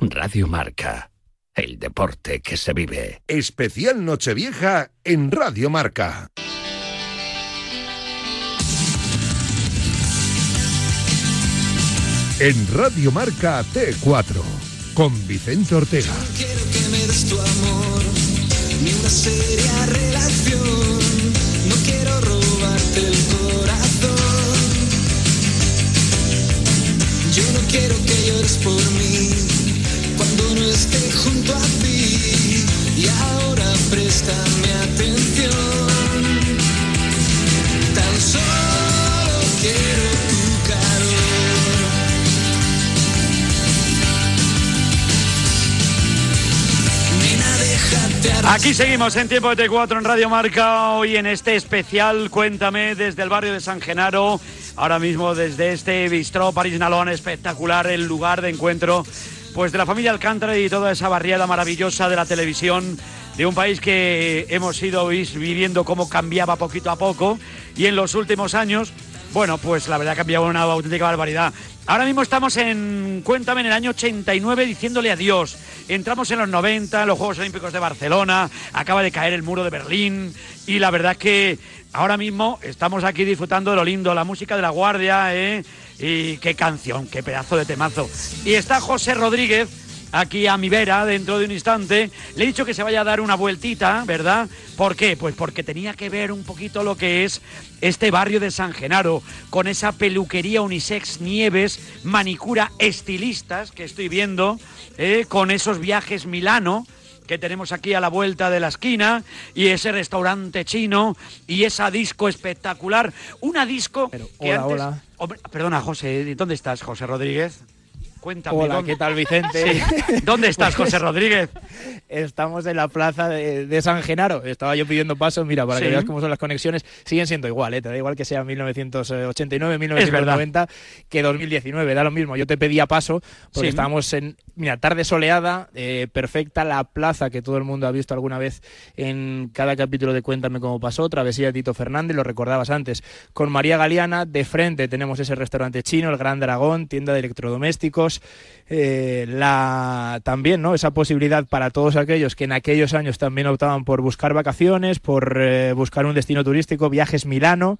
Radio Marca. El deporte que se vive. Especial Nochevieja en Radio Marca. En Radio Marca T4 con Vicente Ortega. No quiero que me des tu amor, ni una seria relación. No quiero robarte el corazón. No quiero que llores por mí cuando no esté junto a ti. Y ahora préstame atención. Tan solo quiero tu calor. Nena, déjate. Aquí seguimos en Tiempo de T4 en Radio Marca, hoy en este especial Cuéntame desde el barrio de San Genaro, ahora mismo desde este bistró París Nalón, espectacular el lugar de encuentro pues de la familia Alcántara y toda esa barriada maravillosa de la televisión de un país que hemos ido viviendo cómo cambiaba poquito a poco y en los últimos años, bueno, pues la verdad ha cambiado una auténtica barbaridad. Ahora mismo estamos en, cuéntame, en el año 89 diciéndole adiós. Entramos en los 90, en los Juegos Olímpicos de Barcelona, acaba de caer el muro de Berlín y la verdad que ahora mismo estamos aquí disfrutando de lo lindo, la música de la Guardia, ¿eh? Y qué canción, qué pedazo de temazo. Y está José Rodríguez aquí a mi vera dentro de un instante. Le he dicho que se vaya a dar una vueltita, ¿verdad? ¿Por qué? Pues porque tenía que ver un poquito lo que es este barrio de San Genaro, con esa peluquería unisex Nieves, manicura estilistas que estoy viendo, ¿eh? con esos viajes Milano que tenemos aquí a la vuelta de la esquina y ese restaurante chino y esa disco espectacular. Una disco que hola, antes... hola. Hombre, perdona, José, ¿dónde estás, José Rodríguez? Cuéntame. Hola, ¿dónde- ¿qué tal, Vicente? Sí. ¿Dónde estás, José Rodríguez? Estamos en la plaza de, de San Genaro. Estaba yo pidiendo paso, mira, para Sí. que veas cómo son las conexiones. Siguen siendo igual, ¿eh? Te da igual que sea 1989, 1990 que 2019. Da lo mismo. Yo te pedía paso porque Sí. estábamos en, mira, tarde soleada, eh, perfecta, la plaza que todo el mundo ha visto alguna vez en cada capítulo de Cuéntame cómo pasó. Travesía de Tito Fernández, lo recordabas antes. Con María Galeana, de frente tenemos ese restaurante chino, el Gran Dragón, tienda de electrodomésticos. Eh, la también no esa posibilidad para todos aquellos que en aquellos años también optaban por buscar vacaciones por eh, buscar un destino turístico viajes Milano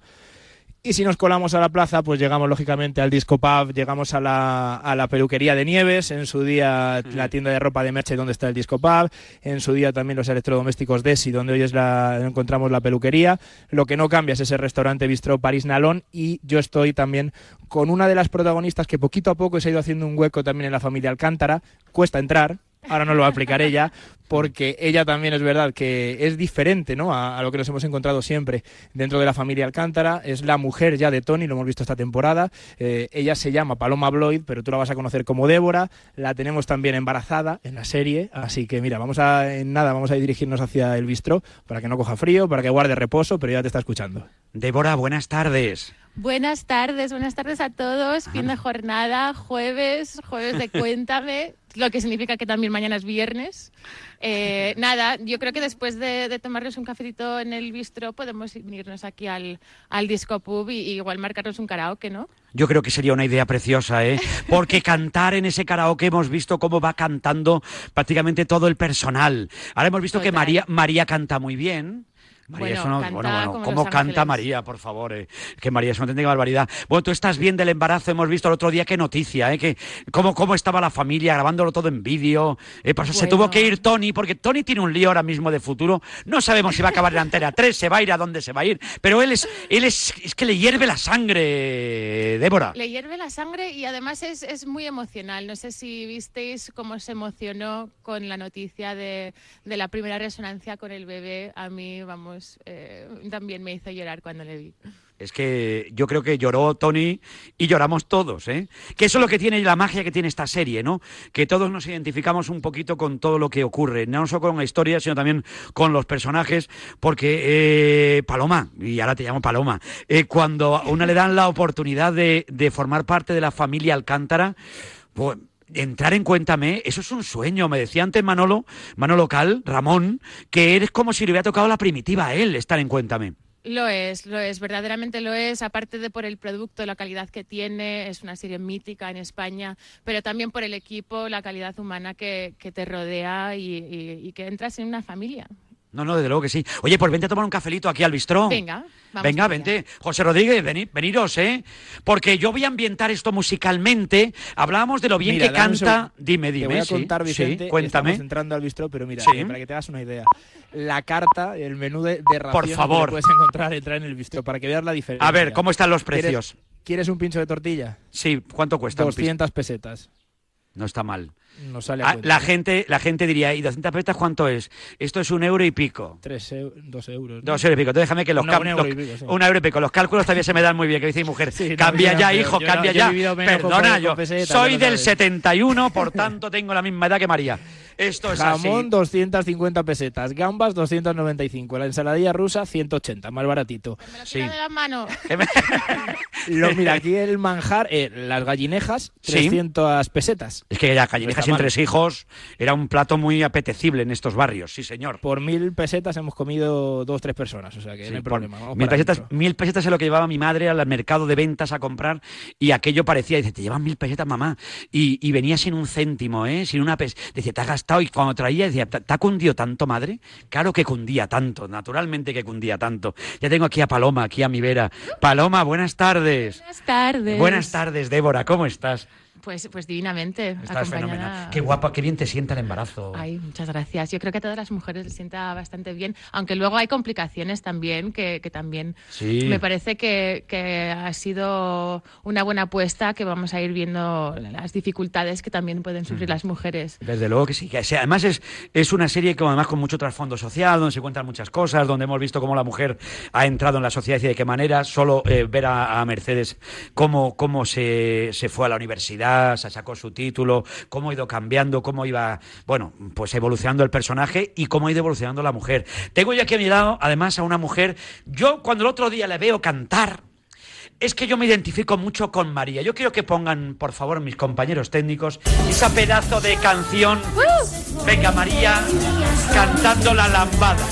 y si nos colamos a la plaza, pues llegamos lógicamente al disco pub, llegamos a la, a la peluquería de Nieves, en su día la tienda de ropa de Merche donde está el disco pub, en su día también los electrodomésticos Desi donde hoy es la, encontramos la peluquería. Lo que no cambia es ese restaurante Bistró París Nalón y yo estoy también con una de las protagonistas que poquito a poco se ha ido haciendo un hueco también en la familia Alcántara. Cuesta entrar, ahora no lo va a explicar ella, porque ella también es verdad que es diferente ¿no? a, lo que nos hemos encontrado siempre dentro de la familia Alcántara. Es la mujer ya de Tony, lo hemos visto esta temporada. Eh, ella se llama Paloma Bloyd, pero tú la vas a conocer como Débora. La tenemos también embarazada en la serie, así que mira, vamos a, en nada, vamos a dirigirnos hacia el bistró para que no coja frío, para que guarde reposo, pero ya te está escuchando. Débora, buenas tardes. Buenas tardes, buenas tardes a todos. Fin de jornada, jueves, jueves de Cuéntame, lo que significa que también mañana es viernes. Eh, nada, yo creo que después de, de tomarnos un cafecito en el bistro podemos venirnos aquí al, al disco pub y, y igual marcarnos un karaoke, ¿no? Yo creo que sería una idea preciosa, ¿eh? Porque cantar en ese karaoke hemos visto cómo va cantando prácticamente todo el personal. Ahora hemos visto que. María, María canta muy bien. María Bueno, es una- canta bueno, bueno, como ¿cómo canta Ángeles. María, por favor? eh? Que María es una auténtica barbaridad. Bueno, tú estás bien del embarazo, hemos visto el otro día qué noticia, ¿eh? Que cómo, cómo estaba la familia grabándolo todo en vídeo. Eh, por eso se tuvo que ir Tony, porque Tony tiene un lío ahora mismo de futuro. No sabemos si va a acabar en Antena 3, se va a ir a dónde se va a ir. Pero él es, él es, es que le hierve la sangre, Débora. Le hierve la sangre y además es, es muy emocional. No sé si visteis cómo se emocionó con la noticia de, de la primera resonancia con el bebé. A mí, vamos, eh, también me hizo llorar cuando le vi. Es que yo creo que lloró Tony y lloramos todos, ¿eh? Que eso es lo que tiene la magia que tiene esta serie, ¿no? Que todos nos identificamos un poquito con todo lo que ocurre, no solo con la historia, sino también con los personajes, porque eh, Paloma, y ahora te llamo Paloma, eh, cuando a una le dan la oportunidad de, de formar parte de la familia Alcántara, pues entrar en Cuéntame, eso es un sueño. Me decía antes Manolo, Manolo Cal, Ramón, que eres como si le hubiera tocado la primitiva a él estar en Cuéntame. Lo es, lo es, verdaderamente lo es, aparte de por el producto, la calidad que tiene, es una serie mítica en España, pero también por el equipo, la calidad humana que, que te rodea y, que entras en una familia. No, no, desde luego que sí. Oye, pues vente a tomar un cafelito aquí al bistró. Venga, vamos Venga, allá. vente. José Rodríguez, veni- veniros, ¿eh? Porque yo voy a ambientar esto musicalmente. Hablábamos de lo bien Mira, que canta. Dime, dime. Te voy a contar, sí, Vicente. cuéntame. Estamos entrando al bistró, pero mira, Sí. eh, para que te hagas una idea. La carta, el menú de, de que favor. puedes encontrar al entrar en el bistró, para que veas la diferencia. A ver, ¿cómo están los ¿Quieres- precios? ¿Quieres un pincho de tortilla? Sí, ¿cuánto cuesta? un pis- 200 pesetas. No está mal. Sale a Ah, la, gente, la gente diría, ¿y 200 pesetas cuánto es? Esto es un euro y pico. Tres eu- dos euros. ¿no? Dos euros y pico. Entonces déjame que los No, un euro los- y pico, sí. un euro y pico. Los cálculos todavía se me dan muy bien, que dice mi mujer. Sí, no, cambia ya, no, hijo, no, cambia ya. Perdona, yo soy del sabes. 71, por tanto tengo la misma edad que María. Esto es Jamón, así. 250 pesetas. Gambas, 295. La ensaladilla rusa, 180. Más baratito. Me lo Sí. de la mano. Que me- Lo, mira, aquí el manjar, eh, las gallinejas, Sí. 300 pesetas. Es que la No callejejas está sin tres hijos era un plato muy apetecible en estos barrios, sí señor. Por mil pesetas hemos comido dos, tres personas. O sea que Sí, no hay problema. vamos mil, pesetas, mil pesetas es lo que llevaba mi madre al mercado de ventas a comprar y aquello parecía, dice, te llevan mil pesetas mamá y, y venía sin un céntimo, ¿eh? sin una pes Decía, te has y cuando traía decía, ¿te te ha cundido tanto madre? Claro que cundía tanto, naturalmente que cundía tanto. Ya tengo aquí a Paloma, aquí a mi vera. Paloma, buenas tardes. Buenas tardes. Buenas tardes, Débora, ¿cómo estás? Pues, pues divinamente. Estás fenomenal. Qué guapa, qué bien te sienta el embarazo. Ay, muchas gracias. Yo creo que a todas las mujeres les sienta bastante bien, aunque luego hay complicaciones también, que, que también Sí. me parece que, que ha sido una buena apuesta, que vamos a ir viendo las dificultades que también pueden sufrir las mujeres. Desde luego que sí. Que sea- además es, es una serie que además con mucho trasfondo social, donde se cuentan muchas cosas, donde hemos visto cómo la mujer ha entrado en la sociedad y de qué manera. Solo eh, ver a, a Mercedes cómo, cómo se, se fue a la universidad, se sacó su título, cómo ha ido cambiando, cómo iba, bueno, pues evolucionando el personaje y cómo ha ido evolucionando la mujer. Tengo yo aquí a mi lado, además, a una mujer. Yo cuando el otro día le veo cantar, es que yo me identifico mucho con María. Yo quiero que pongan, por favor, mis compañeros técnicos, esa pedazo de canción. Venga, María, cantando la lambada.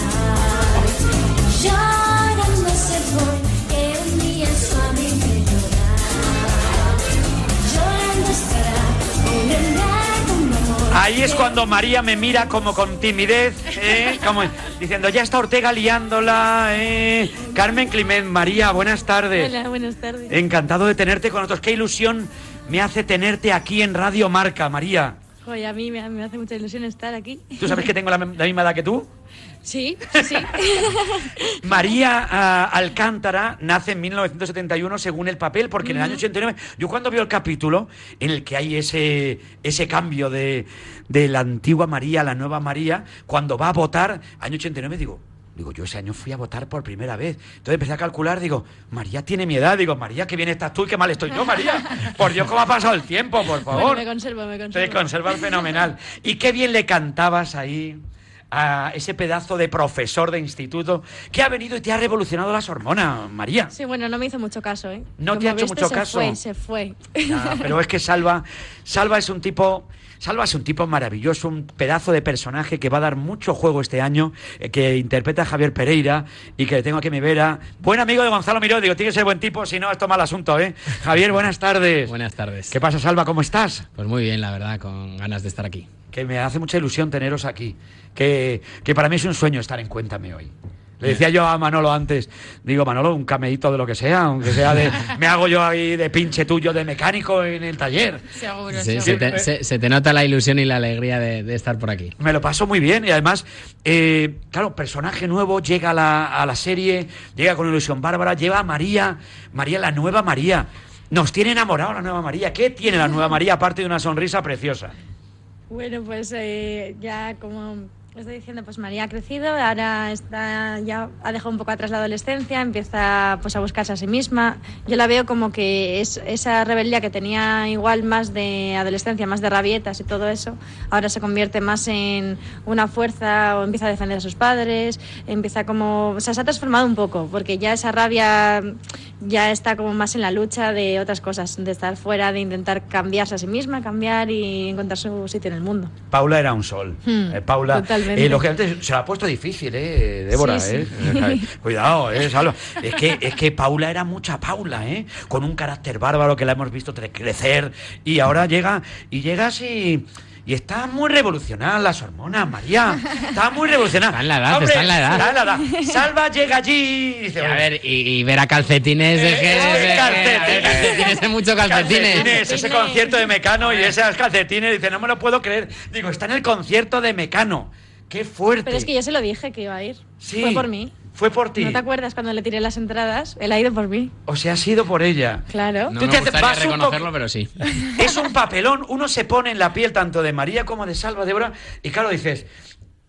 Ahí es cuando María me mira como con timidez, ¿eh? como diciendo, ya está Ortega liándola. ¿eh? Carmen Climent, María, buenas tardes. Hola, buenas tardes. Encantado de tenerte con nosotros. Qué ilusión me hace tenerte aquí en Radio Marca, María. Joder, a mí me, me hace mucha ilusión estar aquí. ¿Tú sabes que tengo la, la misma edad que tú? Sí, sí, sí. María ah, Alcántara nace en 1971 según el papel, porque en el año 89, yo cuando veo el capítulo en el que hay ese, ese cambio de, de la antigua María a la nueva María, cuando va a votar, año 89, digo, digo, yo ese año fui a votar por primera vez. Entonces empecé a calcular, digo, María tiene mi edad, digo, María, qué bien estás tú y qué mal estoy yo, María. Por Dios, ¿cómo ha pasado el tiempo, por favor? Bueno, me conservo, me Te conservas fenomenal. Y qué bien le cantabas ahí a ese pedazo de profesor de instituto que ha venido y te ha revolucionado las hormonas, María. Sí, bueno, no me hizo mucho caso, ¿eh? No te ha hecho viste, mucho se caso. Fue, se fue. Pero es que Salva, Salva es un tipo, Salva es un tipo maravilloso, un pedazo de personaje que va a dar mucho juego este año, eh, que interpreta a Javier Pereira y que le tengo aquí a mi vera. Buen amigo de Gonzalo Miró, digo, tiene que ser buen tipo, si no, esto es mal asunto, ¿eh? Javier, buenas tardes. Buenas tardes. ¿Qué pasa, Salva? ¿Cómo estás? Pues muy bien, la verdad, con ganas de estar aquí. que me hace mucha ilusión teneros aquí. Que, que para mí es un sueño estar en Cuéntame hoy. Le decía yo a Manolo antes, digo, Manolo, un cameíto de lo que sea, aunque sea de. Me hago yo ahí de pinche tuyo de mecánico en el taller. Seguro, Sí, seguro. se, te, se- se te nota la ilusión y la alegría de, de estar por aquí. Me lo paso muy bien y además, eh, claro, personaje nuevo, llega a la, a la serie, llega con ilusión bárbara, lleva a María, María, la nueva María. Nos tiene enamorado la nueva María. ¿Qué tiene la nueva María aparte de una sonrisa preciosa? Bueno, pues eh, ya como estoy diciendo, pues María ha crecido, ahora está ya ha dejado un poco atrás la adolescencia, empieza pues a buscarse a sí misma. Yo la veo como que es esa rebeldía que tenía igual más de adolescencia, más de rabietas y todo eso, ahora se convierte más en una fuerza o empieza a defender a sus padres, empieza como, o sea, se ha transformado un poco, porque ya esa rabia ya está como más en la lucha de otras cosas, de estar fuera, de intentar cambiarse a sí misma, cambiar y encontrar su sitio en el mundo. Paula era un sol. Hmm, Eh, Paula, totalmente. Totalmente. Eh, lógicamente se lo ha puesto difícil, ¿eh? Débora, Sí, ¿eh? Cuidado, ¿eh? Salva. Es que, es que Paula era mucha Paula, ¿eh? Con un carácter bárbaro que la hemos visto crecer y ahora llega y llegas y... Y está muy revolucionada las hormonas, María. Está muy revolucionada. Está en la edad, Hombre, está en la edad. está en la edad. Salva llega allí y dice... Y a ver, y, y ver a calcetines es que. Eh, es que- calcetines. calcetines hay mucho calcetines. ese concierto de Mecano y esas calcetines, dice, no me lo puedo creer. Digo, está en el concierto de Mecano. Qué fuerte. Pero es que yo se lo dije que iba a ir. Sí. Fue por mí. Fue por ti. ¿No te acuerdas cuando le tiré las entradas? Él ha ido por mí. O sea, ha sido por ella. Claro. No Tú me te gustaría vas un poco- reconocerlo, pero sí. Es un papelón. Uno se pone en la piel tanto de María como de Salva, Débora. Y claro, dices.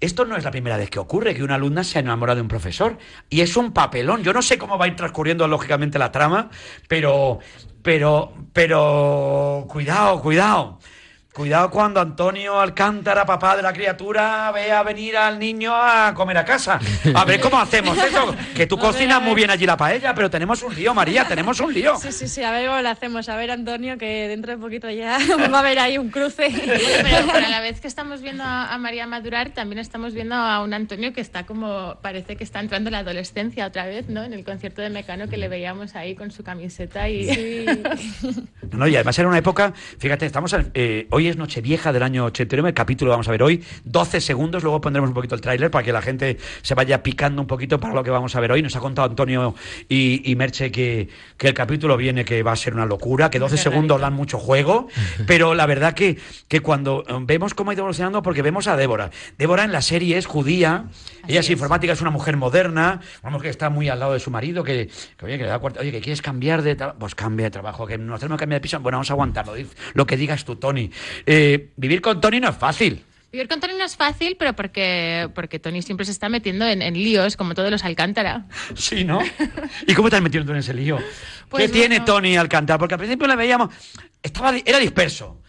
Esto no es la primera vez que ocurre, que una alumna se enamora de un profesor. Y es un papelón. Yo no sé cómo va a ir transcurriendo lógicamente la trama, pero. Pero. Pero. Cuidado, cuidado. Cuidado cuando Antonio Alcántara, papá de la criatura, vea venir al niño a comer a casa. A ver cómo hacemos eso. Que tú cocinas ver. muy bien allí la paella, pero tenemos un lío, María, tenemos un lío. Sí, sí, sí, a ver cómo lo hacemos. A ver, Antonio, que dentro de poquito ya va a haber ahí un cruce. Pero, pero a la vez que estamos viendo a, María madurar, también estamos viendo a un Antonio que está como, parece que está entrando en la adolescencia otra vez, ¿no? En el concierto de Mecano que le veíamos ahí con su camiseta y... no, y además era una época, fíjate, estamos en- eh, hoy es Nochevieja del año 89, el capítulo lo vamos a ver hoy, 12 segundos, luego pondremos un poquito el tráiler para que la gente se vaya picando un poquito para lo que vamos a ver hoy. Nos ha contado Antonio y, y Merche que, que el capítulo viene que va a ser una locura, que 12 Qué segundos dan mucho juego, pero la verdad que, que cuando eh, vemos cómo ha ido evolucionando, porque vemos a Débora. Débora en la serie es judía, ella es es. informática, es una mujer moderna, mujer que está muy al lado de su marido, que, que, oye, que le da cuarta- oye, que quieres cambiar de trabajo, pues cambia de trabajo, que nos tenemos que cambiar bueno, vamos a aguantarlo, lo que digas tú, Tony. Eh, vivir con Tony no es fácil. Vivir con Tony no es fácil, pero porque, porque Tony siempre se está metiendo en, en líos, como todos los Alcántara. Sí, ¿no? ¿Y cómo te has metido tú en ese lío? Pues ¿Qué tiene. Tony al cantar? Porque al principio le veíamos, estaba, era disperso.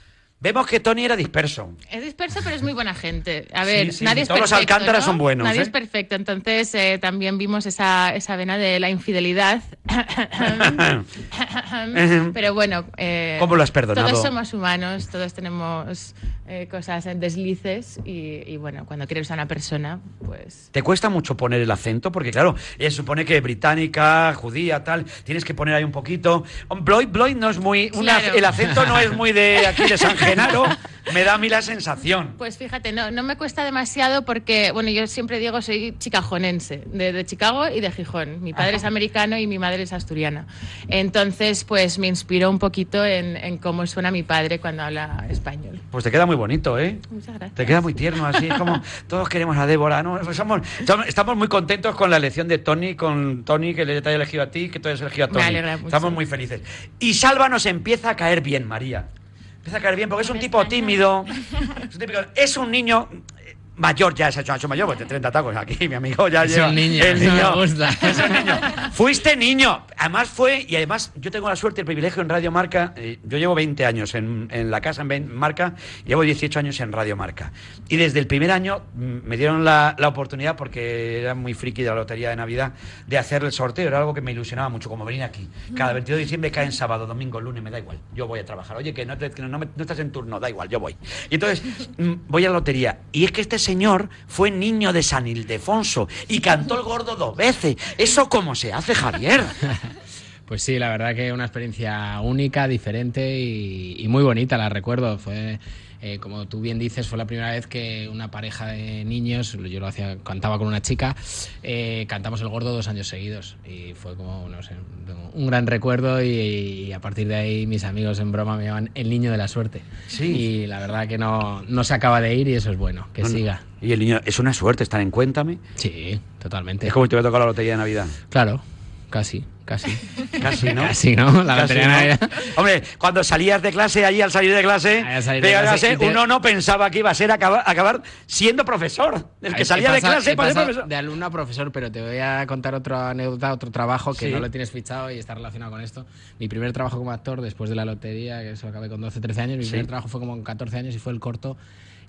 Vemos que Tony era disperso. Es disperso, pero es muy buena gente. A ver, sí, nadie es todos los perfecto. Alcántara ¿no? son buenos, Nadie ¿eh? es perfecto. Entonces eh, también vimos esa, esa vena de la infidelidad. pero bueno. eh, ¿Cómo lo has perdonado? Todos somos humanos, todos tenemos eh, cosas en deslices. Y, y bueno, cuando quieres a una persona, pues. ¿Te cuesta mucho poner el acento? Porque claro, ella se supone que británica, judía, tal, tienes que poner ahí un poquito. Bloyd, Bloyd no es muy... una- Claro. el acento no es muy de aquí de San Genaro, me da a mí la sensación. Pues fíjate, no, no me cuesta demasiado porque, bueno, yo siempre digo soy chicajonense, de, de Chicago y de Gijón. Mi padre es americano y mi madre es asturiana. Entonces, pues me inspiró un poquito en, en cómo suena mi padre cuando habla español. Pues te queda muy bonito, ¿eh? Muchas gracias. Te queda muy tierno, así es como todos queremos a Débora, ¿no? Pues somos, somos- estamos muy contentos con la elección de Tony, con Tony que le te haya elegido a ti, que tú hayas elegido a Me Tony. alegra mucho. Estamos muy felices. Y Salva nos empieza a caer bien, María. Empieza a caer bien porque es un tipo tímido, es un, típico- es un niño mayor ya, se ha hecho, mayor, pues de 30 tacos aquí, mi amigo ya Es lleva. un niño, el eso me niño. gusta. Es un niño. Fuiste niño. Además fue, y además yo tengo la suerte, el privilegio en Radio Marca. eh, yo llevo 20 años en, en la casa en Marca, llevo 18 años en Radio Marca. Y desde el primer año mm, me dieron la, la oportunidad, porque era muy friki de la lotería de Navidad, de hacer el sorteo. Era algo que me ilusionaba mucho, como venir aquí. Cada 22 de diciembre cae en sábado, domingo, lunes, me da igual. Yo voy a trabajar. Oye, que no, te- que no me- no estás en turno, da igual, yo voy. Y entonces mm, voy a la lotería. Y es que este señor fue niño de San Ildefonso y cantó el gordo dos veces. ¿Eso cómo se hace, Javier? Pues sí, la verdad que una experiencia única, diferente y, y muy bonita, la recuerdo. Fue, eh, como tú bien dices, fue la primera vez que una pareja de niños, yo lo hacía, cantaba con una chica, eh, cantamos el gordo dos años seguidos. Y fue como, no sé, un gran recuerdo y, y a partir de ahí mis amigos en broma me llaman el niño de la suerte. Sí. Y la verdad que no, no se acaba de ir y eso es bueno, que No, no. siga. Y el niño, es una suerte estar en Cuéntame. Sí, totalmente. Es como si te hubiera tocado la lotería de Navidad. Claro, casi, casi. Casi, ¿no? Casi, ¿no? La Casi, ¿no? Navidad. Hombre, cuando salías de clase, allí al salir de clase, salir de te- uno no pensaba que iba a ser acabar, acabar siendo profesor. El que salía de clase para ser profesor. De alumno a profesor, pero te voy a contar otra anécdota, otro trabajo que Sí. no lo tienes fichado y está relacionado con esto. Mi primer trabajo como actor después de la lotería, que eso acabé con 12, 13 años, mi Sí. primer trabajo fue como con 14 años y fue el corto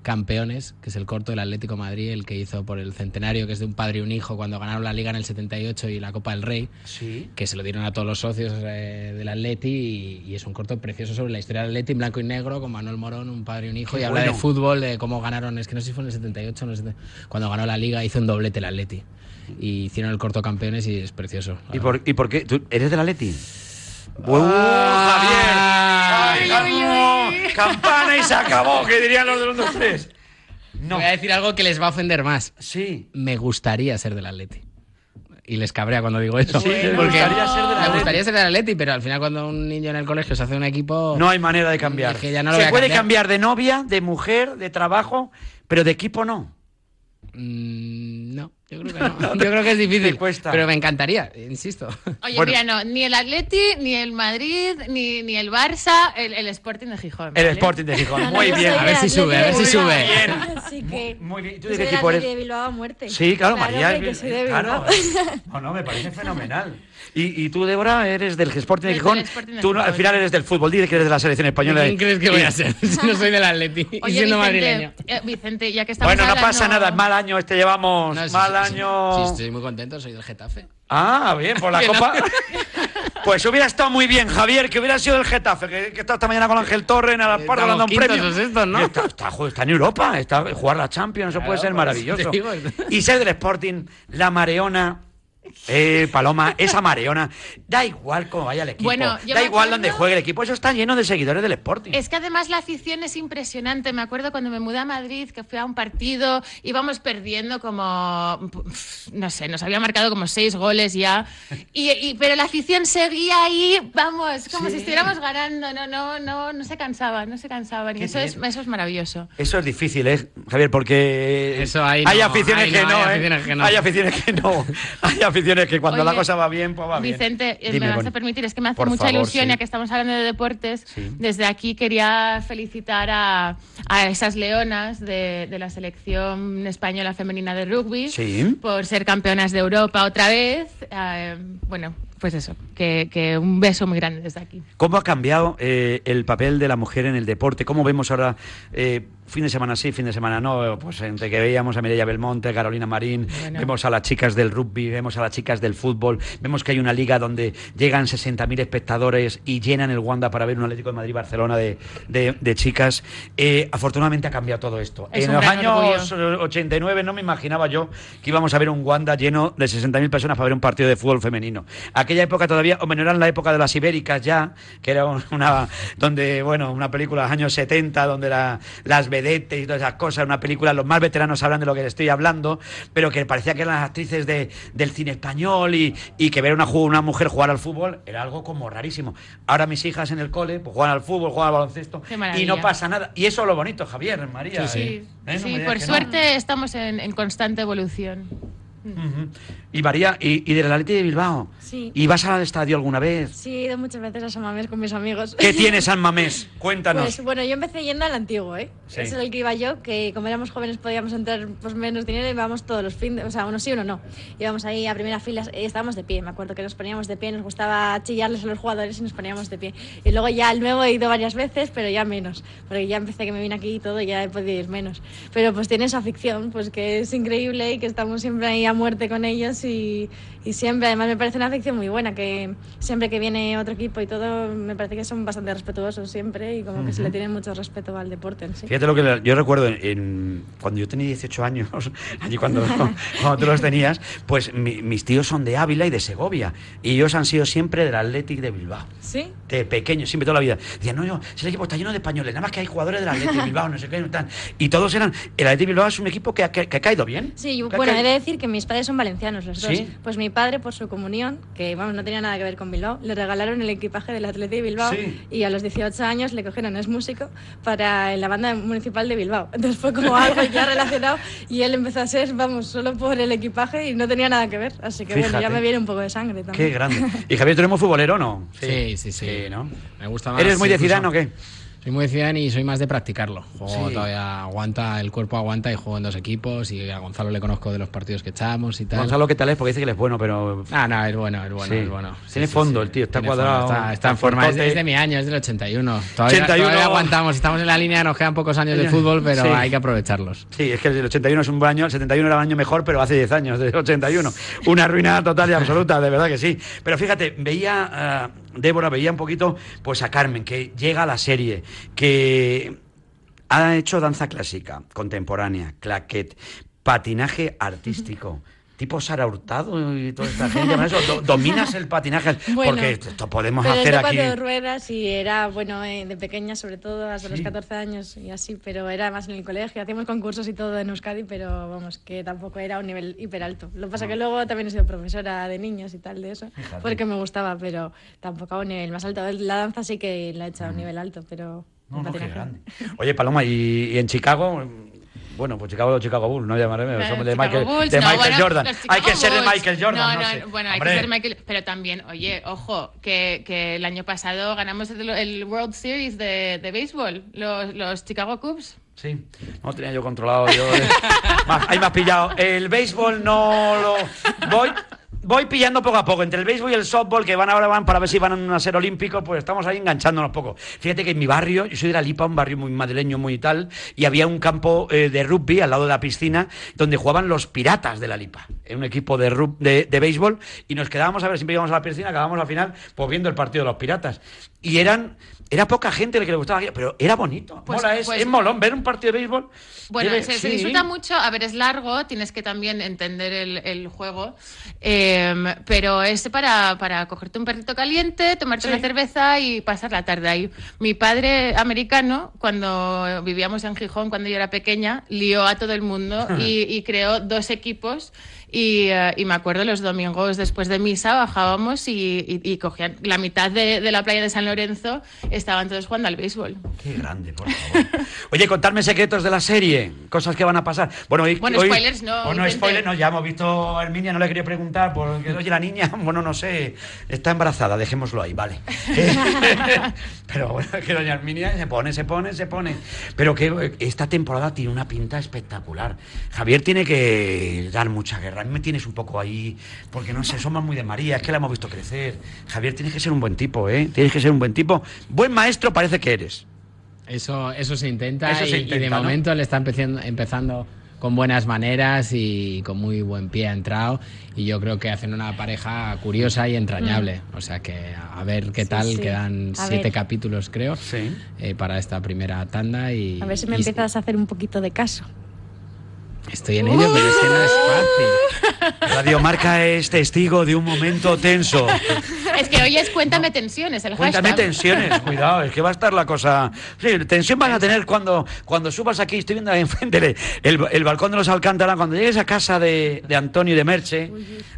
Campeones, que es el corto del Atlético de Madrid, el que hizo por el centenario, que es de un padre y un hijo, cuando ganaron la Liga en el 78 y la Copa del Rey, Sí. que se lo dieron a todos los socios eh, del Atleti y, y es un corto precioso sobre la historia del Atleti en blanco y negro, con Manuel Morón, un padre y un hijo, Qué y habla de bueno. fútbol, de cómo ganaron, es que no sé si fue en el 78 o en el 70, cuando ganó la Liga hizo un doblete el Atleti. Y hicieron el corto Campeones y es precioso. ¿Y por, ¿Y por qué? ¿Tú eres del Atleti? Ah. ¡Uh, Javier! ¡Ay, ganó! ¡Campana y se acabó! Que dirían los de los dos tres. No. Voy a decir algo que les va a ofender más. Sí. Me gustaría ser del Atleti. Y les cabrea cuando digo eso. Sí, me gustaría ser del me Atleti. gustaría ser del Atleti, pero al final cuando un niño en el colegio se hace un equipo... No hay manera de cambiar. Es que ya no lo voy se puede cambiar. cambiar de novia, de mujer, de trabajo, pero de equipo no. Mm, no, yo creo que no. Yo creo que es difícil. Cuesta. Pero me encantaría, insisto. Oye, Bueno. mira, no, ni el Atleti, ni el Madrid, ni, ni el Barça, el, el Sporting de Gijón. El. Sporting de Gijón. Muy bien. A ver si sube, a ver si sube. Así que. Muy bien. ¿Tú yo de soy qué del equipo Atleti eres? de Bilbao a muerte. Sí, claro, María. que soy de claro. No, no, me parece fenomenal. ¿Y, y tú, Débora, eres del Sporting de Gijón? Sporting Tú al final eres del fútbol. Dices que eres de la selección española. ¿Quién crees que voy a ser si no soy del Atleti y Oye, siendo Vicente, madrileño? eh, Vicente, ya que estamos Bueno, no pasa nada. Mal año este llevamos. No, sí, mal sí, año. Sí, estoy muy contento, soy del Getafe. Ah, bien, por la copa. Pues hubiera estado muy bien, Javier, que hubiera sido el Getafe, que, que está esta mañana con Ángel Torre en el Pardo Estamos dando un premio. los estos, ¿no? Está, está- joder, está en Europa, está jugar la Champions, eso Claro, puede ser por eso maravilloso. digo. Y ser del Sporting, la Mareona. Eh, Paloma, esa Mareona, da igual cómo vaya el equipo, Bueno, da igual acuerdo- donde juegue el equipo, eso está lleno de seguidores del Sporting. Es que además la afición es impresionante. Me acuerdo cuando me mudé a Madrid, que fui a un partido, íbamos perdiendo como, no sé, nos había marcado como seis goles ya. Y, y- pero la afición seguía ahí, vamos, como si estuviéramos ganando. No, no, no, no se cansaban, no se cansaban. Y eso es, eso es maravilloso. Eso es difícil, ¿eh, Javier? Porque Eso ahí hay no, aficiones ahí que no, no, hay ¿eh? aficiones que no. Hay aficiones que no. Hay aficiones que cuando la cosa va bien, pues va bien. Vicente, eh, me vas a permitir, es que me hace Por mucha favor, ilusión, sí. ya que estamos hablando de deportes. Sí. Desde aquí quería felicitar a, a esas leonas de, de la selección española femenina de rugby Sí. por ser campeonas de Europa otra vez. Eh, bueno, pues eso, que, que un beso muy grande desde aquí. ¿Cómo ha cambiado eh, el papel de la mujer en el deporte? ¿Cómo vemos ahora, eh, fin de semana sí, fin de semana no? Pues entre que veíamos a Mireia Belmonte, Carolina Marín, Bueno. vemos a las chicas del rugby, vemos a las chicas del fútbol, vemos que hay una liga donde llegan 60.000 espectadores y llenan el Wanda para ver un Atlético de Madrid-Barcelona de, de- de chicas. Eh, afortunadamente ha cambiado todo esto. Es en los años 89 no me imaginaba yo que íbamos a ver un Wanda lleno de 60.000 personas para ver un partido de fútbol femenino. Aquella época todavía, o menos era en la época de las ibéricas ya, que era un- una, donde, bueno, una película de los años 70, donde la- las vedetes y todas esas cosas, una película, los más veteranos hablan de lo que les estoy hablando, pero que parecía que eran las actrices de, del cine español y, y que ver una, una mujer jugar al fútbol era algo como rarísimo. Ahora mis hijas en el cole, pues juegan al fútbol, juegan al baloncesto y no pasa nada. Y eso es lo bonito, Javier, María. Sí, sí. ¿eh? ¿Eh? No Sí, digas por que no. suerte estamos en, en constante evolución. Ujú. Y María, y, y del Atleti de Bilbao. Sí. ¿Y vas al estadio alguna vez? Sí, he ido muchas veces a San Mamés con mis amigos. ¿Qué tiene San Mamés? Cuéntanos. Pues bueno, yo empecé yendo al antiguo, ¿eh? Sí. Es el que iba yo, que como éramos jóvenes podíamos entrar pues menos dinero y íbamos todos los fines, o sea, uno sí, uno no. Íbamos ahí a primera fila y estábamos de pie, me acuerdo que nos poníamos de pie, nos gustaba chillarles a los jugadores y nos poníamos de pie. Y luego ya al nuevo he ido varias veces, pero ya menos, porque ya empecé que me vine aquí y todo, ya he podido ir menos. Pero pues tiene esa ficción, pues que es increíble y que estamos siempre ahí a muerte con ellos y, y siempre, además me parece una ficción muy buena, que siempre que viene otro equipo y todo, me parece que son bastante respetuosos siempre y como que se le tiene mucho respeto al deporte en sí. Fíjate lo que yo recuerdo en, cuando yo tenía 18 años, allí cuando, cuando tú los tenías, pues mi- mis tíos son de Ávila y de Segovia. Y ellos han sido siempre del Athletic de Bilbao. ¿Sí? De pequeños, siempre toda la vida. Decían, no, no, si el equipo está lleno de españoles, nada más que hay jugadores del Athletic de Bilbao, no sé qué, no tal. Y todos eran. El Athletic de Bilbao es un equipo que ha, que- que ha caído bien. Sí, yo- bueno, he de decir que mis padres son valencianos los dos. ¿Sí? Pues mi padre, por su comunión, que vamos, no tenía nada que ver con Bilbao, le regalaron el equipaje del Atleti de Bilbao Sí. y a los 18 años le cogieron, es músico, para la banda municipal de Bilbao. Entonces fue como algo ya relacionado y él empezó a ser, vamos, solo por el equipaje y no tenía nada que ver. Así que bueno, ya Fíjate. me viene un poco de sangre también. Qué grande. ¿Y Javier, tú eres muy futbolero o no? Sí, sí, sí. ¿no? Me gusta más. ¿Eres muy de Zidane o qué? Soy muy de Zidane y soy más de practicarlo. Juego Sí. todavía aguanta, el cuerpo aguanta y juego en dos equipos y a Gonzalo le conozco de los partidos que echamos y tal. Gonzalo, ¿qué tal es? Porque dice que él es bueno, pero... Ah, no, es bueno, es bueno, Sí. es bueno. Tiene fondo el tío, está Tiene cuadrado, fondo, está, está en forma, es es de mi año, es del 81. Todavía, 81. todavía aguantamos, estamos en la línea, nos quedan pocos años de fútbol, pero hay que aprovecharlos. Sí, es que el 81 es un buen año, el 71 era un año mejor, pero hace 10 años, del 81. Una ruina total y absoluta, de verdad que sí. Pero fíjate, veía, ah, Débora, veía un poquito pues a Carmen, que llega a la serie, que ha hecho danza clásica, contemporánea, claquet, patinaje artístico. Tipo Sara Hurtado y toda esta gente, ¿no? Eso, do- dominas el patinaje, Bueno, porque esto podemos Pero hacer de aquí. cuatro ruedas y era, bueno, eh, de pequeña sobre todo, hasta los Sí. 14 años y así, pero era más en el colegio. Hacíamos concursos y todo en Euskadi, pero vamos, que tampoco era un nivel hiper alto. Lo que pasa que luego también he sido profesora de niños y tal de eso, Fíjate. porque me gustaba, pero tampoco a un nivel más alto. La danza sí que la he hecho a un nivel alto, pero... No, no, qué grande. Oye, Paloma, ¿y, y en Chicago? Bueno, pues Chicago Chicago Bulls, no llamaré, Claro, somos de Michael, Bulls, de no, Michael bueno, Jordan. Hay que ser de. Michael Jordan, no, No, sé. no, bueno, hay que ser Michael. Pero también, oye, ojo, que, que el año pasado ganamos el, el World Series de, de béisbol, los, los Chicago Cubs. Sí, no tenía yo controlado. Yo, eh. Más- ahí me has pillado. El béisbol no lo. Voy. Voy pillando poco a poco, entre el béisbol y el softball, que van ahora van para ver si van a ser olímpicos, pues estamos ahí enganchándonos poco. Fíjate que en mi barrio, yo soy de la Lipa, un barrio muy madrileño, muy tal, y había un campo eh, de rugby al lado de la piscina, donde jugaban los piratas de la Lipa, en un equipo de, de, de béisbol, y nos quedábamos a ver, siempre íbamos a la piscina, acabábamos al final, pues viendo el partido de los piratas. Y eran, era poca gente la que le gustaba, pero era bonito. Pues- Mola, es, pues- es molón ver un partido de béisbol. Bueno, debe- se, se sí. disfruta mucho. A ver, es largo, tienes que también entender el, el juego. Em, pero es para, para cogerte un perrito caliente, tomarte una cerveza y pasar la tarde ahí. Mi padre americano, cuando vivíamos en Gijón, cuando yo era pequeña, lió a todo el mundo y, y creó dos equipos. Y, eh, y me acuerdo los domingos después de misa bajábamos y, y- y cogían la mitad de, de la playa de San Lorenzo, estaban todos jugando al béisbol. Qué grande, por favor. Oye, contarme secretos de la serie, cosas que van a pasar. Bueno, hoy, Bueno, hoy- spoilers no, o no Vicente. spoilers, no, ya hemos visto a Herminia, no le quería preguntar, porque oye, la niña, bueno, no sé, está embarazada, dejémoslo ahí, vale. Eh, Pero bueno, que doña Herminia se pone, se pone, se pone. Pero que eh, esta temporada tiene una pinta espectacular. Javier tiene que dar mucha guerra. A mí me tienes un poco ahí, porque no sé, somos muy de María, es que la hemos visto crecer. Javier, tienes que ser un buen tipo, ¿eh? Tienes que ser un buen tipo. Buen maestro parece que eres. Eso, eso se intenta, Eso se y, y de intenta, ¿no? momento le está empezando, empezando con buenas maneras y con muy buen pie ha entrado y yo creo que hacen una pareja curiosa y entrañable. O sea que a a ver qué Sí, tal, sí. quedan A siete ver. capítulos creo Sí. eh, para esta primera tanda y... A ver si me y empiezas a hacer un poquito de caso. Estoy en ello, pero es que no es fácil. Radio Marca es testigo de un momento tenso. Es que hoy es Cuéntame Tensiones, el Cuéntame hashtag. tensiones, cuidado, es que va a estar la cosa. Sí, tensión vas a tener cuando, cuando subas aquí, estoy viendo ahí enfrente el, el, balcón de los Alcántara, cuando llegues a casa de, de Antonio y de Merche,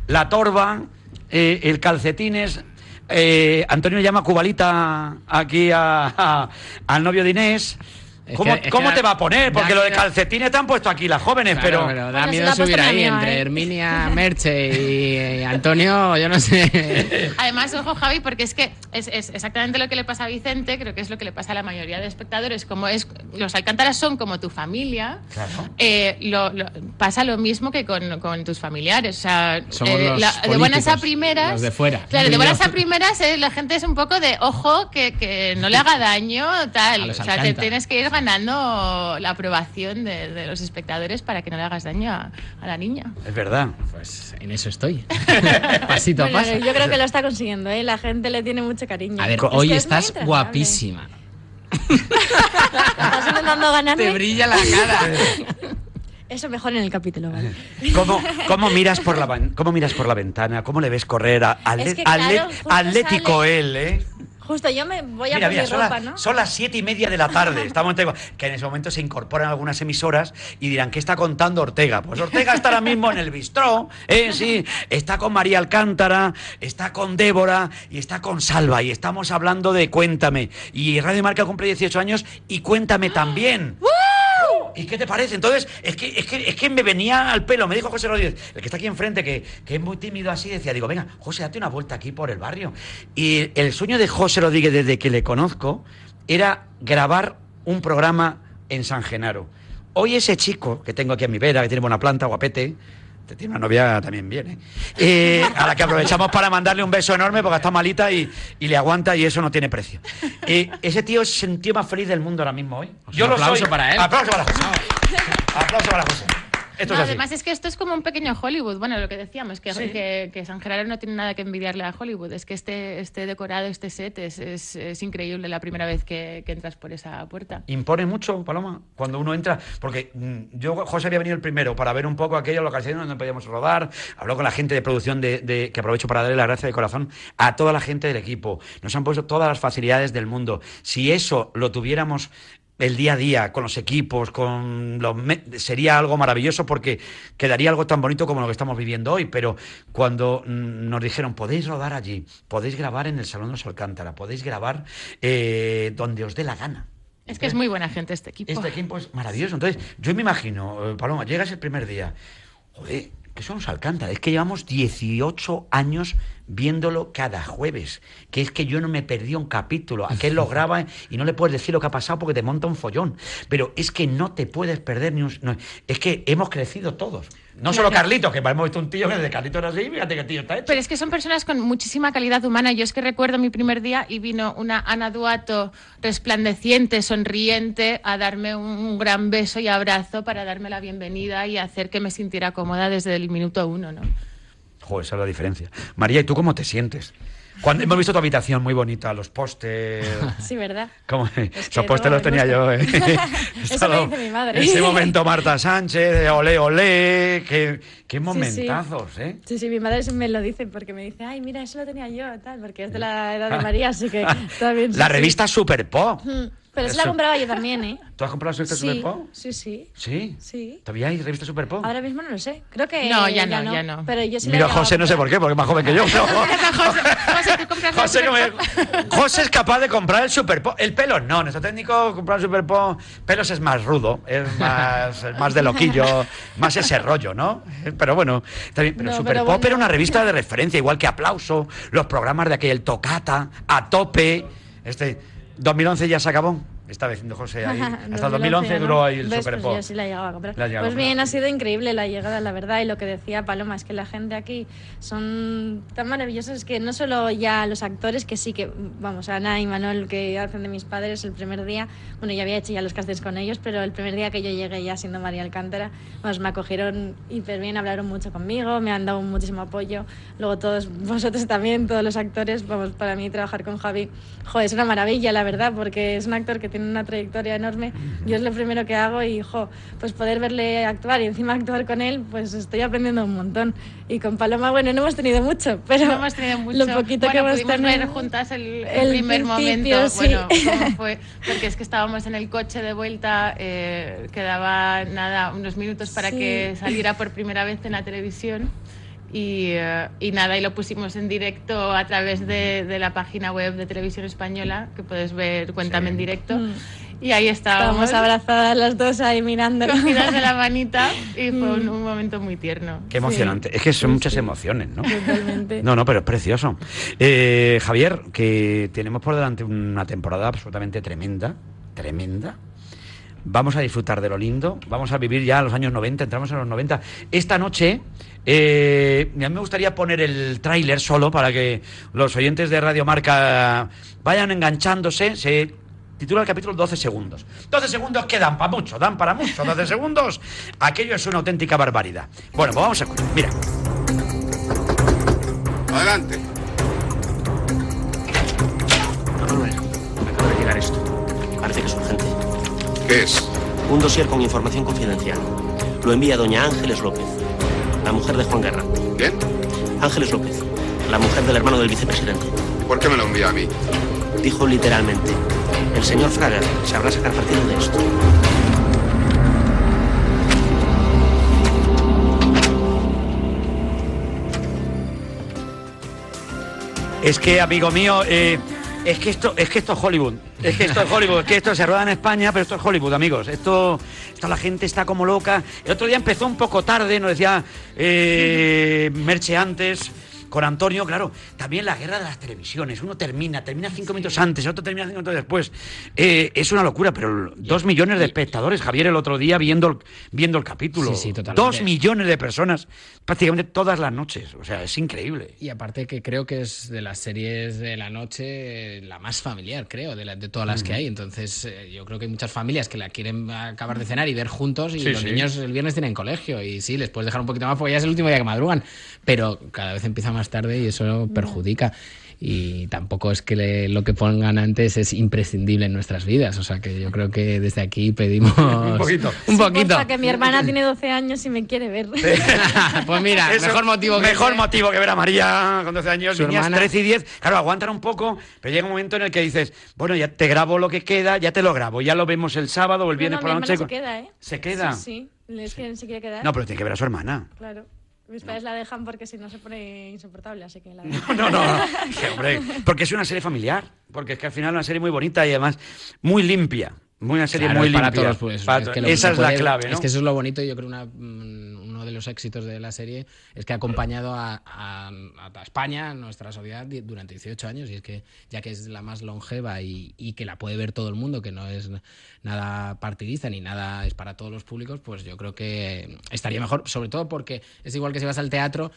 la torba, eh, el calcetines. eh, Antonio llama cubalita aquí a- a- al novio de Inés. Es ¿Cómo, que- es cómo que te va a poner? Porque lo de calcetines te han puesto aquí las jóvenes, Claro, pero... da Bueno, miedo subir ahí entre ¿eh? Herminia, Merche y, y Antonio, yo no sé. Además, ojo, Javi, porque es que es, es exactamente lo que le pasa a Vicente, creo que es lo que le pasa a la mayoría de espectadores, como es, los alcántaras son como tu familia, Claro. eh, lo- lo- pasa lo mismo que con, con tus familiares. O sea, Somos eh, los la- de buenas a primeras. los de fuera. Claro, de buenas a primeras eh, la gente es un poco de, ojo, que, que no le haga daño, tal. A O sea, te tienes que ir ganando la aprobación de, de los espectadores para que no le hagas daño a, a la niña. Es verdad. Pues en eso estoy. Pasito a Bueno, paso. yo creo que lo está consiguiendo, ¿eh? La gente le tiene mucho cariño. A ver, Es hoy es estás entrañable. guapísima. Estás intentando ganarme. Te brilla la cara. Eso mejor en el capítulo, ¿vale? ¿Cómo, cómo miras por la cómo miras por la ventana? ¿Cómo le ves correr? A, Es que, claro, justo atlético sale- él, ¿eh? Justo, yo me voy a Mira, por mira, mi son, ropa, ¿no? son las siete y media de la tarde. Estamos en- que en ese momento se incorporan algunas emisoras y dirán, ¿qué está contando Ortega? Pues Ortega está ahora mismo en el bistró, ¿eh? Sí, está con María Alcántara, está con Débora y está con Salva. Y estamos hablando de Cuéntame. Y Radio Marca cumple 18 años y Cuéntame también. ¿Y qué te parece? Entonces, es que, es, que, es que me venía al pelo, me dijo José Rodríguez, el que está aquí enfrente, que, que es muy tímido así, decía, digo, venga, José, date una vuelta aquí por el barrio. Y el sueño de José Rodríguez desde que le conozco era grabar un programa en San Genaro. Hoy ese chico que tengo aquí a mi vera, que tiene buena planta, guapete, tiene una novia también bien, ¿eh? Eh, a la que aprovechamos para mandarle un beso enorme porque está malita y, y le aguanta y eso no tiene precio. Eh, ese tío es el tío más feliz del mundo ahora mismo hoy. Pues un aplauso para él. Aplauso para José. Aplauso para José. Esto No, es así. además es que esto es como un pequeño Hollywood. Bueno, lo que decíamos, que, Sí. que, que San Gerardo no tiene nada que envidiarle a Hollywood. Es que este, este decorado, este set es, es, es increíble la primera vez que, que entras por esa puerta. Impone mucho, Paloma, cuando uno entra, porque mm, yo, José había venido el primero para ver un poco aquello, localización donde podíamos rodar, habló con la gente de producción, de, de- que aprovecho para darle la gracia de corazón a toda la gente del equipo. Nos han puesto todas las facilidades del mundo. Si eso lo tuviéramos el día a día, con los equipos, con los sería algo maravilloso porque quedaría algo tan bonito como lo que estamos viviendo hoy. Pero cuando mm, nos dijeron, podéis rodar allí, podéis grabar en el Salón de los Alcántara, podéis grabar eh, donde os dé la gana. Es que es muy buena gente este equipo. Este equipo es maravilloso. Entonces, yo me imagino, eh, Paloma, llegas el primer día. Joder, que somos Alcántara. Es que llevamos 18 años viéndolo cada jueves. Que es que yo no me perdí un capítulo. Aquel lo graba y no le puedes decir lo que ha pasado porque te monta un follón. Pero es que no te puedes perder ni un. no, es que hemos crecido todos. No solo Claro. Carlito, que hemos visto un tío que desde Carlito era así, fíjate que tío está hecho. Pero es que son personas con muchísima calidad humana. Yo es que recuerdo mi primer día y vino una Ana Duato resplandeciente, sonriente, a darme un gran beso y abrazo para darme la bienvenida y hacer que me sintiera cómoda desde el minuto uno, ¿no? Joder, esa es la diferencia. María, ¿y tú cómo te sientes? Cuando hemos visto tu habitación muy bonita, los postes. Sí, ¿verdad? ¿Cómo? que Esos postes los tenía yo, ¿eh? Eso me dice mi madre. Ese momento Marta Sánchez, olé, olé. Qué, qué Sí, sí. momentazos, ¿eh? Sí, sí, mi madre sí me lo dice porque me dice, ay, mira, eso lo tenía yo, tal, porque es de la edad de María, así que también. sí, La sí. revista Super Pop. Pero se la Eso. compraba yo también, ¿eh? ¿Tú has comprado la revista Sí, Super Pop? sí, sí. Sí. Sí. ¿Todavía hay revista Super Pop? Ahora mismo no lo sé. Creo que. No, ya no, ya no. Pero yo sí Mira, José, no sé por qué, porque es más joven que yo. pero- José, ¿tú compras José, me- José es capaz de comprar el Super Pop. El pelo no, nuestro técnico comprar el Super Pop. Pelos es más rudo, es más, es más de loquillo, más ese rollo, ¿no? Pero bueno. Pero No, Super pero Pop bueno. era una revista de referencia, igual que Aplauso, los programas de aquel Tocata, A Tope. Este 2011 ya se acabó. Está diciendo José ahí. Hasta el 2011 ¿no? duró ahí el. Super Pues yo sí la he llegado a comprar. La Pues bien, ha sido increíble la llegada, la verdad. Y lo que decía Paloma es que la gente aquí son tan maravillosos que no solo ya los actores, que sí que, vamos, Ana y Manuel que hacen de mis padres el primer día, bueno, yo había hecho ya los castings con ellos, pero el primer día que yo llegué ya siendo María Alcántara, pues me acogieron hiper bien, hablaron mucho conmigo, me han dado muchísimo apoyo. Luego todos vosotros también, todos los actores, vamos, para mí trabajar con Javi, joder, es una maravilla, la verdad, porque es un actor que tiene una trayectoria enorme. Yo es lo primero que hago y, jo, pues poder verle actuar y encima actuar con él, pues estoy aprendiendo un montón. Y con Paloma, bueno, no hemos tenido mucho, pero No hemos tenido mucho. lo poquito bueno, que hemos tenido... ver juntas el, el el primer momento. sí. Bueno, cómo fue, porque es que estábamos en el coche de vuelta, eh, quedaba nada, unos minutos para Sí. que saliera por primera vez en la televisión. Y, eh, y nada, y lo pusimos en directo a través de, de la página web de Televisión Española, que puedes ver Cuéntame en directo. Mm. Y ahí estábamos, Estábamos abrazadas las dos ahí mirando. cogidas de la manita, y fue un, Mm. un momento muy tierno. Qué emocionante. Es que son muchas emociones, ¿no? Totalmente. No, no, pero es precioso. Eh, Javier, que tenemos por delante una temporada absolutamente tremenda, tremenda. Vamos a disfrutar de lo lindo, vamos a vivir ya los años 90, entramos en los 90. Esta noche, eh, a mí me gustaría poner el tráiler solo para que los oyentes de Radio Marca vayan enganchándose. Se titula el capítulo 12 segundos. 12 segundos que dan para mucho, dan para mucho. 12 segundos, aquello es una auténtica barbaridad. Bueno, pues vamos a... Mira. Adelante. Don Manuel, me acaba de llegar esto. Parece que es urgente. ¿Qué es? Un dossier con información confidencial. Lo envía doña Ángeles López, la mujer de Juan Guerra. ¿Quién? Ángeles López, la mujer del hermano del vicepresidente. ¿Por qué me lo envía a mí? Dijo literalmente, el señor Fraga sabrá sacar partido de esto. Es que, amigo mío, eh, es que esto, es que esto es Hollywood. Es que esto es Hollywood, es que esto se rueda en España, pero esto es Hollywood, amigos. Esto, esto la gente está como loca. El otro día empezó un poco tarde, nos decía eh, Merche antes, con Antonio, claro, también la guerra de las televisiones. Uno termina, termina cinco minutos antes, otro termina cinco minutos después. Eh, es una locura, pero dos millones de espectadores, Javier, el otro día viendo el, viendo el capítulo. Sí, sí, totalmente. Dos millones de personas, prácticamente todas las noches. O sea, es increíble. Y aparte que creo que es de las series de la noche eh, la más familiar, creo, de, la- de todas las que hay. Entonces, eh, yo creo que hay muchas familias que la quieren acabar de cenar y ver juntos y Sí, los niños el viernes tienen colegio y sí, les puedes dejar un poquito más porque ya es el último día que madrugan, pero cada vez empieza más tarde y eso perjudica. Y tampoco es que le- lo que pongan antes es imprescindible en nuestras vidas. O sea que yo creo que desde aquí pedimos un poquito. Un poquito. Que mi hermana tiene 12 años y me quiere ver. pues mira, Eso, mejor motivo que mejor ese. motivo que ver a María con 12 años, Su niñas hermana. 13 y 10. Claro, aguantan un poco, pero llega un momento en el que dices, bueno, ya te grabo lo que queda, ya te lo grabo, ya lo vemos el sábado o el viernes no, por la noche. se queda, ¿eh? ¿Se queda? Sí, sí. Es que se quiere quedar. No, pero tiene que ver a su hermana. Claro. Mis padres la dejan porque si no se pone insoportable, así que la No, no, que, hombre, porque es una serie familiar, porque es que al final es una serie muy bonita y además muy limpia. Muy una serie Claro, muy para limpia. todos, pues, Para es que Esa es la clave, ¿no? Es que eso es lo bonito y yo creo una, mm, uno de los éxitos de la serie es que ha acompañado a, a- a España, nuestra sociedad, durante 18 años. Y es que ya que es la más longeva y, y que la puede ver todo el mundo, que no es nada partidista ni nada es para todos los públicos, pues yo creo que estaría mejor, sobre todo porque es igual que si vas al teatro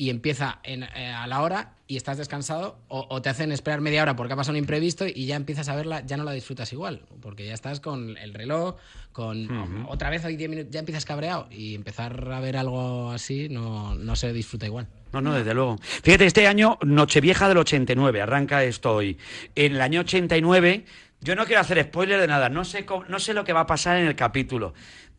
y empieza en- eh, a la hora y estás descansado o, o te hacen esperar media hora porque ha pasado un imprevisto y ya empiezas a verla, ya no la disfrutas igual, porque ya estás con el reloj, con otra vez hay 10 minutos, ya empiezas cabreado y empezar a ver algo así no, no se disfruta igual. No, no, desde luego. Fíjate, este año, Nochevieja del 89, arranca esto hoy. En el año 89, yo no quiero hacer spoiler de nada, no sé, cómo- no sé lo que va a pasar en el capítulo,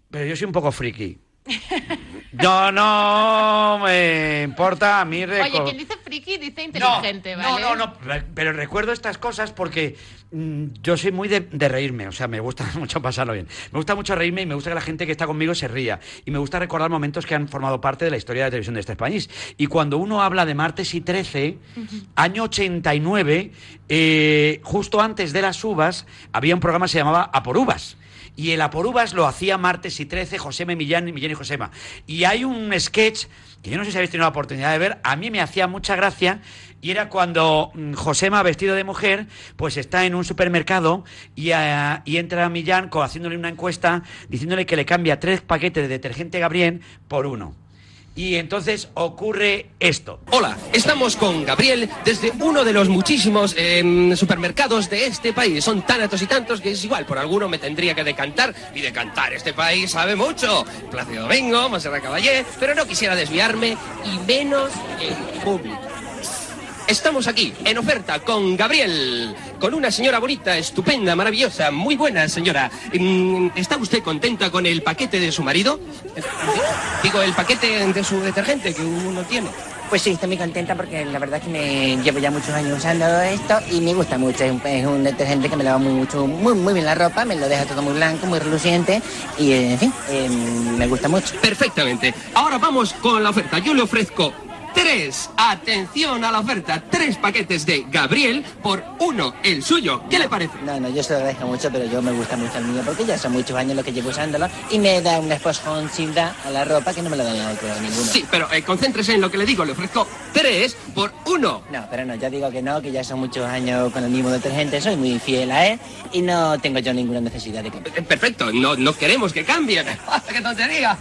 pero yo soy un poco friki. No, no me importa a mí Oye, quien dice friki dice inteligente, no, ¿vale? No, no, no, pero recuerdo estas cosas porque mm, yo soy muy de, de reírme, o sea, me gusta mucho pasarlo bien. Me gusta mucho reírme y me gusta que la gente que está conmigo se ría. Y me gusta recordar momentos que han formado parte de la historia de la televisión de este país. Y cuando uno habla de martes y 13, año 89, eh, justo antes de las uvas, había un programa que se llamaba A por Uvas. Y el A por Uvas lo hacía martes y 13 Josema y Millán, Millán y Josema. Y hay un sketch que yo no sé si habéis tenido la oportunidad de ver, a mí me hacía mucha gracia y era cuando mm, Josema, vestido de mujer, pues está en un supermercado y, ah, y entra Millán haciéndole una encuesta diciéndole que le cambia tres paquetes de detergente Gabriel por uno. Y entonces ocurre esto. Hola, estamos con Gabriel desde uno de los muchísimos em, supermercados de este país. Son tantos y tantos que es igual, por alguno me tendría que decantar. Y decantar, este país sabe mucho. Plácido Domingo, Monserrat Caballé, pero no quisiera desviarme y menos en público. Estamos aquí, en oferta, con Gabriel, con una señora bonita, estupenda, maravillosa, muy buena señora. Mm, ¿Está usted contenta con el paquete de su marido? Digo, el paquete de su detergente que uno tiene. Pues sí, estoy muy contenta porque la verdad es que me llevo ya muchos años usando esto y me gusta mucho. Es un, es un detergente que me lava muy, mucho, muy, muy bien la ropa, me lo deja todo muy blanco, muy reluciente y, en fin, eh, me gusta mucho. Perfectamente. Ahora vamos con la oferta. Yo le ofrezco tres, atención a la oferta, tres paquetes de Gabriel por uno, el suyo. ¿Qué le parece? No, no, yo se lo dejo mucho, pero yo me gusta mucho el mío porque ya son muchos años los que llevo usándolo y me da un esponjita a la ropa que no me lo dan a otro ninguno. Sí, pero eh, concéntrese en lo que le digo. Le ofrezco tres por uno. No, pero no, ya digo que no, que ya son muchos años con el mismo detergente, soy muy fiel a él y no tengo yo ninguna necesidad de que... Eh, Perfecto, no, no queremos que cambie. ¡Qué tontería!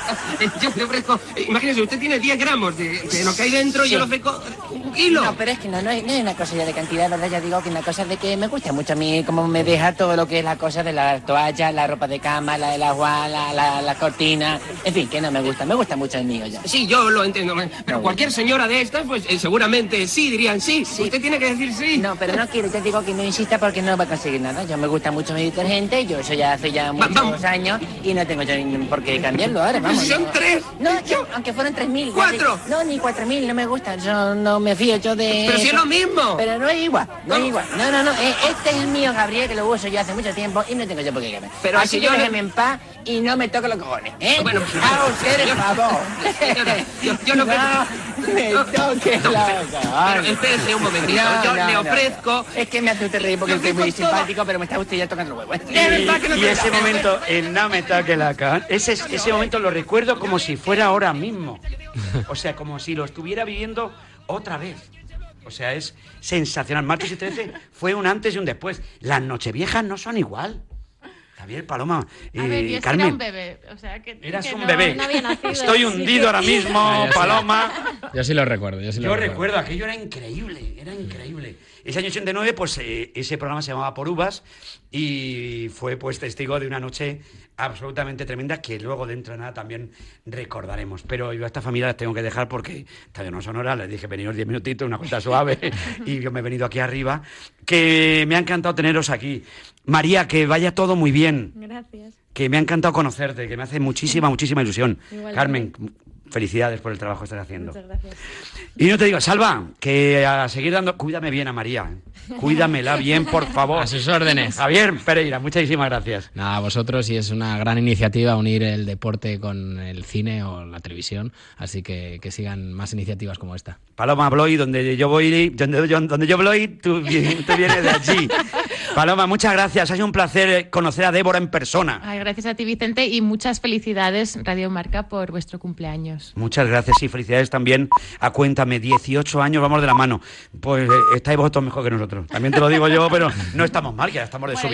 yo le ofrezco, imagínese, usted tiene 10 gramos de, de lo que hay dentro y Sí. yo le ofrezco un kilo. No, pero es que no, no, es, no es una cosa ya de cantidad, ¿verdad? Ya digo que una cosa de que me gusta mucho a mí, como me deja todo lo que es la cosa de las toallas, la ropa de cama, la del agua, la, la, la cortina, en fin, que no me gusta, me gusta mucho el mío ya. Sí, yo lo entiendo, pero No, cualquier señora de estas, pues eh, seguramente sí dirían sí. Usted tiene que decir sí. No, pero no quiero, te digo que no insista porque no va a conseguir nada. Yo me gusta mucho mi detergente, yo eso ya hace ya muchos años y no tengo yo por qué cambiarlo ahora, vamos. Son tres. No, yo, aunque fueran tres mil. ¡Cuatro! No, ni cuatro mil, no me gusta, yo no me fío yo de Pero si es lo mismo. Pero no es igual, no es igual. No, no, no, eh, este es el mío, Gabriel, que lo uso yo hace mucho tiempo y no tengo yo por qué cambiar. Pero Así si que yo le- déjeme en paz y no me toque los cojones, ¿eh? Bueno, a usted el yo- favor. Yo, yo no, me toque No, la pero espérese un momentito. No, yo no, le no. ofrezco. Es que me hace usted reír porque estoy muy simpático, pero me está usted ya tocando los huevos. Y, y ese momento, el no me toque la cara, ese, ese momento lo recuerdo como si fuera ahora mismo. O sea, como si lo estuviera viviendo otra vez. O sea, es sensacional. Martes y 13 fue un antes y un después. Las nocheviejas no son igual. Javier Paloma, A ver, eh, yo que Carmen. era un bebé. O sea, que, Eras que un no- bebé. no había nacido, Estoy sí. hundido ahora mismo, yo sí. Paloma. Yo sí lo recuerdo, yo sí lo Yo recuerdo. recuerdo, aquello era increíble, era increíble. Ese año 89, pues eh, ese programa se llamaba Por Uvas y fue pues testigo de una noche absolutamente tremenda que luego dentro de nada también recordaremos. Pero yo a esta familia las tengo que dejar porque todavía no son horas, les dije veniros 10 minutitos, una cuenta suave y yo me he venido aquí arriba. Que me ha encantado teneros aquí. María, que vaya todo muy bien. Gracias. Que me ha encantado conocerte, que me hace muchísima, muchísima ilusión. Carmen, felicidades por el trabajo que estás haciendo. Muchas gracias. Y no te digo, Salva, que a seguir dando. Cuídame bien a María. Cuídamela bien, por favor. A sus órdenes. Javier Pereira, muchísimas gracias. Nada, a vosotros y es una gran iniciativa unir el deporte con el cine o la televisión, así que que sigan más iniciativas como esta. Paloma Bloy, donde yo voy, donde yo, donde yo voy, tú, tú vienes de allí. Paloma, muchas gracias. Ha sido un placer eh, conocer a Débora en persona. Ay, gracias a ti, Vicente, y muchas felicidades, Radio Marca, por vuestro cumpleaños. Muchas gracias y felicidades también a Cuéntame. 18 años, vamos de la mano. Pues eh, estáis vosotros mejor que nosotros. También te lo digo yo, pero no estamos mal, ya estamos de Bueno,